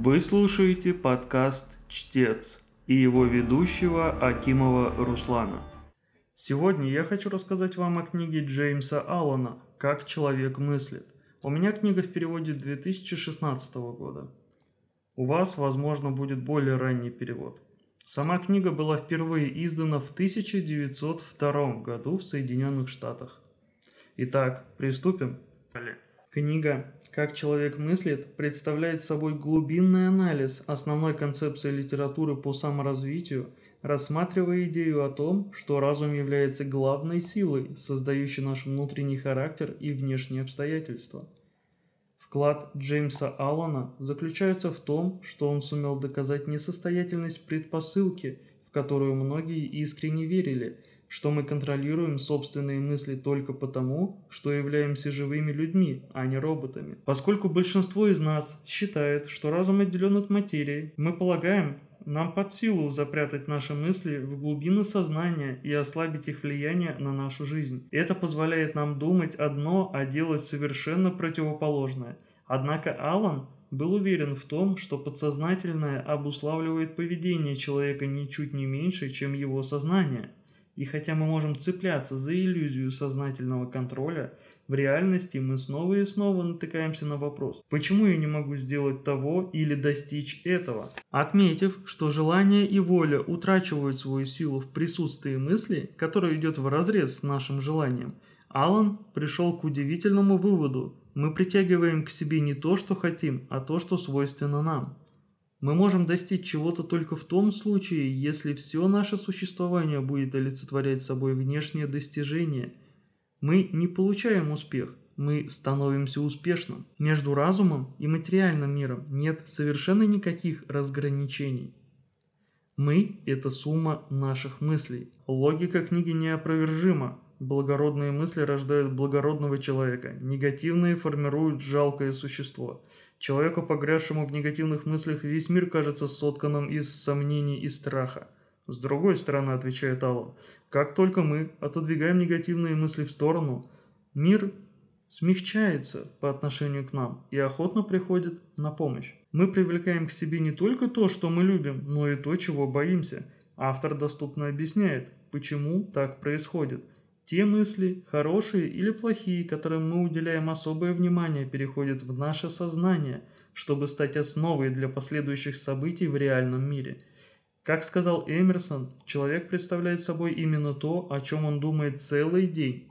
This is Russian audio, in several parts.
Вы слушаете подкаст «Чтец» и его ведущего Акимова Руслана. Сегодня я хочу рассказать вам о книге Джеймса Аллана «Как человек мыслит». У меня книга в переводе 2016 года. У вас, возможно, будет более ранний перевод. Сама книга была впервые издана в 1902 году в Соединенных Штатах. Итак, приступим. Книга «Как человек мыслит» представляет собой глубинный анализ основной концепции литературы по саморазвитию, рассматривая идею о том, что разум является главной силой, создающей наш внутренний характер и внешние обстоятельства. Вклад Джеймса Аллана заключается в том, что он сумел доказать несостоятельность предпосылки, в которую многие искренне верили – что мы контролируем собственные мысли только потому, что являемся живыми людьми, а не роботами. Поскольку большинство из нас считает, что разум отделен от материи, мы полагаем, нам под силу запрятать наши мысли в глубины сознания и ослабить их влияние на нашу жизнь. Это позволяет нам думать одно, а делать совершенно противоположное. Однако Алан был уверен в том, что подсознательное обуславливает поведение человека ничуть не меньше, чем его сознание – и хотя мы можем цепляться за иллюзию сознательного контроля, в реальности мы снова и снова натыкаемся на вопрос, почему я не могу сделать того или достичь этого? Отметив, что желание и воля утрачивают свою силу в присутствии мысли, которая идет в разрез с нашим желанием, Алан пришел к удивительному выводу. Мы притягиваем к себе не то, что хотим, а то, что свойственно нам. Мы можем достичь чего-то только в том случае, если все наше существование будет олицетворять собой внешнее достижение. Мы не получаем успех, мы становимся успешным. Между разумом и материальным миром нет совершенно никаких разграничений. Мы – это сумма наших мыслей. Логика книги неопровержима. Благородные мысли рождают благородного человека, негативные формируют жалкое существо – Человеку, погрязшему в негативных мыслях, весь мир кажется сотканным из сомнений и страха. С другой стороны, отвечает Аллан, как только мы отодвигаем негативные мысли в сторону, мир смягчается по отношению к нам и охотно приходит на помощь. Мы привлекаем к себе не только то, что мы любим, но и то, чего боимся. Автор доступно объясняет, почему так происходит – те мысли, хорошие или плохие, которым мы уделяем особое внимание, переходят в наше сознание, чтобы стать основой для последующих событий в реальном мире. Как сказал Эмерсон, человек представляет собой именно то, о чем он думает целый день.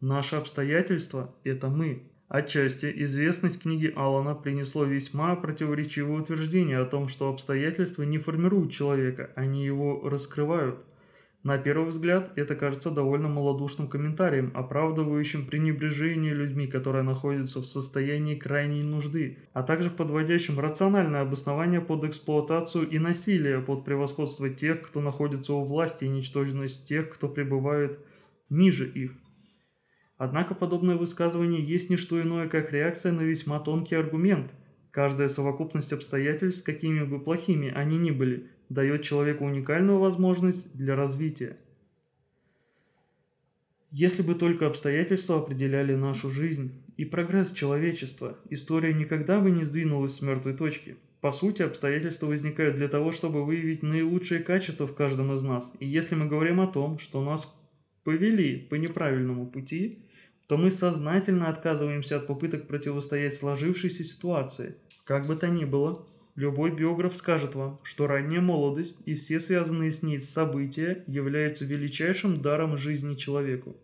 Наши обстоятельства – это мы. Отчасти известность книги Алана принесло весьма противоречивое утверждение о том, что обстоятельства не формируют человека, они его раскрывают – на первый взгляд, это кажется довольно малодушным комментарием, оправдывающим пренебрежение людьми, которые находятся в состоянии крайней нужды, а также подводящим рациональное обоснование под эксплуатацию и насилие, под превосходство тех, кто находится у власти, и ничтожность тех, кто пребывает ниже их. Однако подобное высказывание есть не что иное, как реакция на весьма тонкий аргумент. Каждая совокупность обстоятельств, какими бы плохими они ни были, дает человеку уникальную возможность для развития. Если бы только обстоятельства определяли нашу жизнь и прогресс человечества, история никогда бы не сдвинулась с мертвой точки. По сути, обстоятельства возникают для того, чтобы выявить наилучшие качества в каждом из нас. И если мы говорим о том, что нас повели по неправильному пути, то мы сознательно отказываемся от попыток противостоять сложившейся ситуации. Как бы то ни было, Любой биограф скажет вам, что ранняя молодость и все связанные с ней события являются величайшим даром жизни человеку.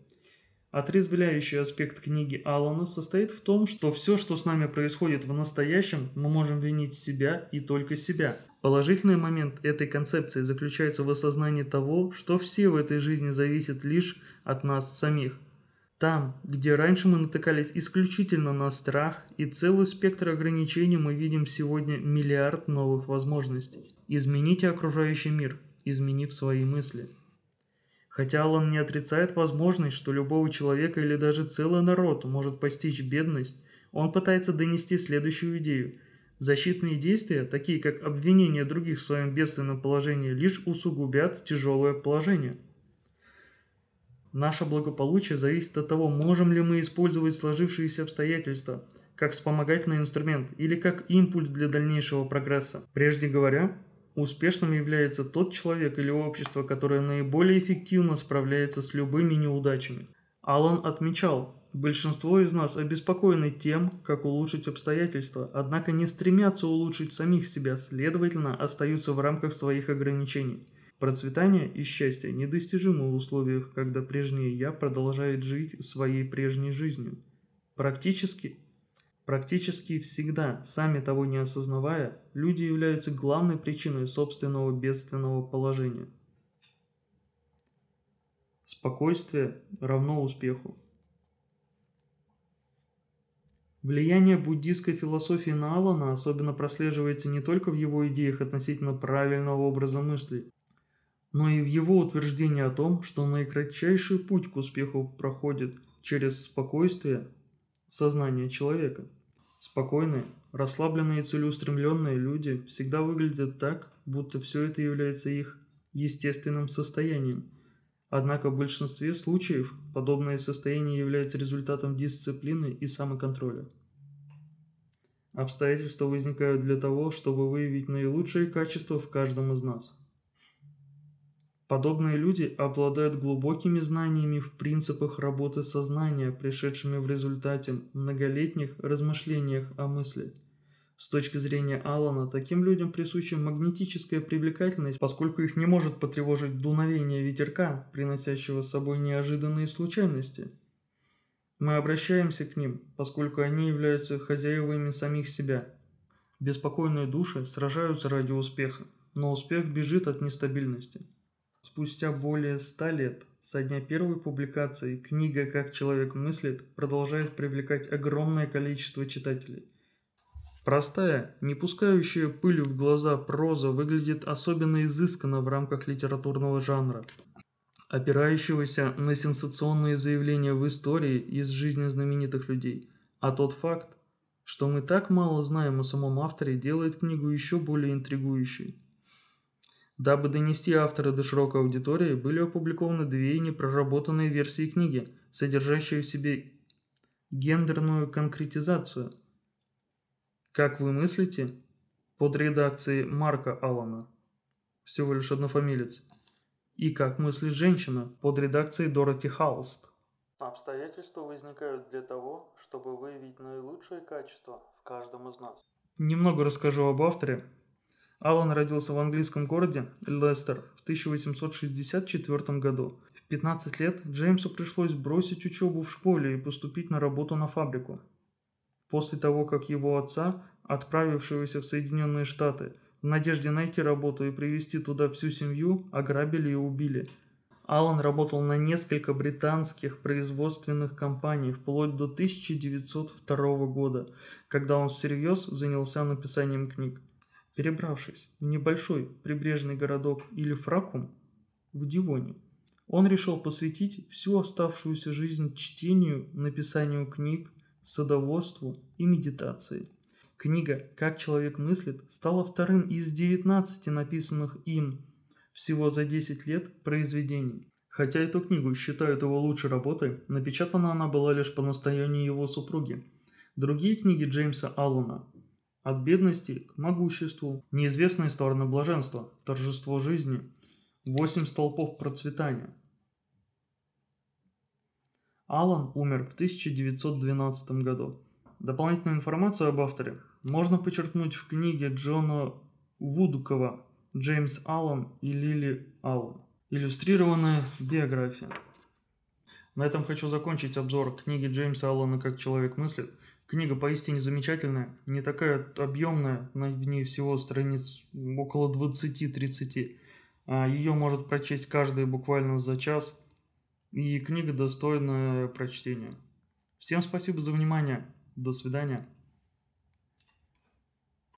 Отрезвляющий аспект книги Алана состоит в том, что все, что с нами происходит в настоящем, мы можем винить себя и только себя. Положительный момент этой концепции заключается в осознании того, что все в этой жизни зависит лишь от нас самих. Там, где раньше мы натыкались исключительно на страх и целый спектр ограничений, мы видим сегодня миллиард новых возможностей. Измените окружающий мир, изменив свои мысли. Хотя Аллан не отрицает возможность, что любого человека или даже целый народ может постичь бедность, он пытается донести следующую идею. Защитные действия, такие как обвинение других в своем бедственном положении, лишь усугубят тяжелое положение – Наше благополучие зависит от того, можем ли мы использовать сложившиеся обстоятельства, как вспомогательный инструмент или как импульс для дальнейшего прогресса. Прежде говоря, успешным является тот человек или общество, которое наиболее эффективно справляется с любыми неудачами. Алан отмечал, большинство из нас обеспокоены тем, как улучшить обстоятельства, однако не стремятся улучшить самих себя, следовательно, остаются в рамках своих ограничений. Процветание и счастье недостижимы в условиях, когда прежнее «я» продолжает жить своей прежней жизнью. Практически, практически всегда, сами того не осознавая, люди являются главной причиной собственного бедственного положения. Спокойствие равно успеху. Влияние буддийской философии на Алана особенно прослеживается не только в его идеях относительно правильного образа мыслей, но и в его утверждении о том, что наикратчайший путь к успеху проходит через спокойствие сознания человека. Спокойные, расслабленные и целеустремленные люди всегда выглядят так, будто все это является их естественным состоянием. Однако в большинстве случаев подобное состояние является результатом дисциплины и самоконтроля. Обстоятельства возникают для того, чтобы выявить наилучшие качества в каждом из нас – Подобные люди обладают глубокими знаниями в принципах работы сознания, пришедшими в результате многолетних размышлениях о мысли. С точки зрения Алана, таким людям присуща магнетическая привлекательность, поскольку их не может потревожить дуновение ветерка, приносящего с собой неожиданные случайности. Мы обращаемся к ним, поскольку они являются хозяевами самих себя. Беспокойные души сражаются ради успеха, но успех бежит от нестабильности – Спустя более ста лет со дня первой публикации книга «Как человек мыслит» продолжает привлекать огромное количество читателей. Простая, не пускающая пыль в глаза проза выглядит особенно изысканно в рамках литературного жанра, опирающегося на сенсационные заявления в истории из жизни знаменитых людей. А тот факт, что мы так мало знаем о самом авторе, делает книгу еще более интригующей. Дабы донести автора до широкой аудитории, были опубликованы две непроработанные версии книги, содержащие в себе гендерную конкретизацию. Как вы мыслите? Под редакцией Марка Аллана. Всего лишь однофамилец. И как мыслит женщина под редакцией Дороти Халст. Обстоятельства возникают для того, чтобы выявить наилучшие качества в каждом из нас. Немного расскажу об авторе, Алан родился в английском городе Лестер в 1864 году. В 15 лет Джеймсу пришлось бросить учебу в школе и поступить на работу на фабрику. После того, как его отца, отправившегося в Соединенные Штаты, в надежде найти работу и привезти туда всю семью, ограбили и убили. Алан работал на несколько британских производственных компаний вплоть до 1902 года, когда он всерьез занялся написанием книг. Перебравшись в небольшой прибрежный городок или Фракум в Дивоне, он решил посвятить всю оставшуюся жизнь чтению, написанию книг, садоводству и медитации. Книга «Как человек мыслит» стала вторым из 19 написанных им всего за 10 лет произведений. Хотя эту книгу считают его лучшей работой, напечатана она была лишь по настоянию его супруги. Другие книги Джеймса Аллена от бедности к могуществу, неизвестные стороны блаженства, торжество жизни, восемь столпов процветания. Алан умер в 1912 году. Дополнительную информацию об авторе можно почерпнуть в книге Джона Вудукова «Джеймс Аллан и Лили Аллан». Иллюстрированная биография. На этом хочу закончить обзор книги Джеймса Аллана «Как человек мыслит». Книга поистине замечательная, не такая объемная, на ней всего страниц около 20-30. А Ее может прочесть каждый буквально за час, и книга достойная прочтения. Всем спасибо за внимание, до свидания.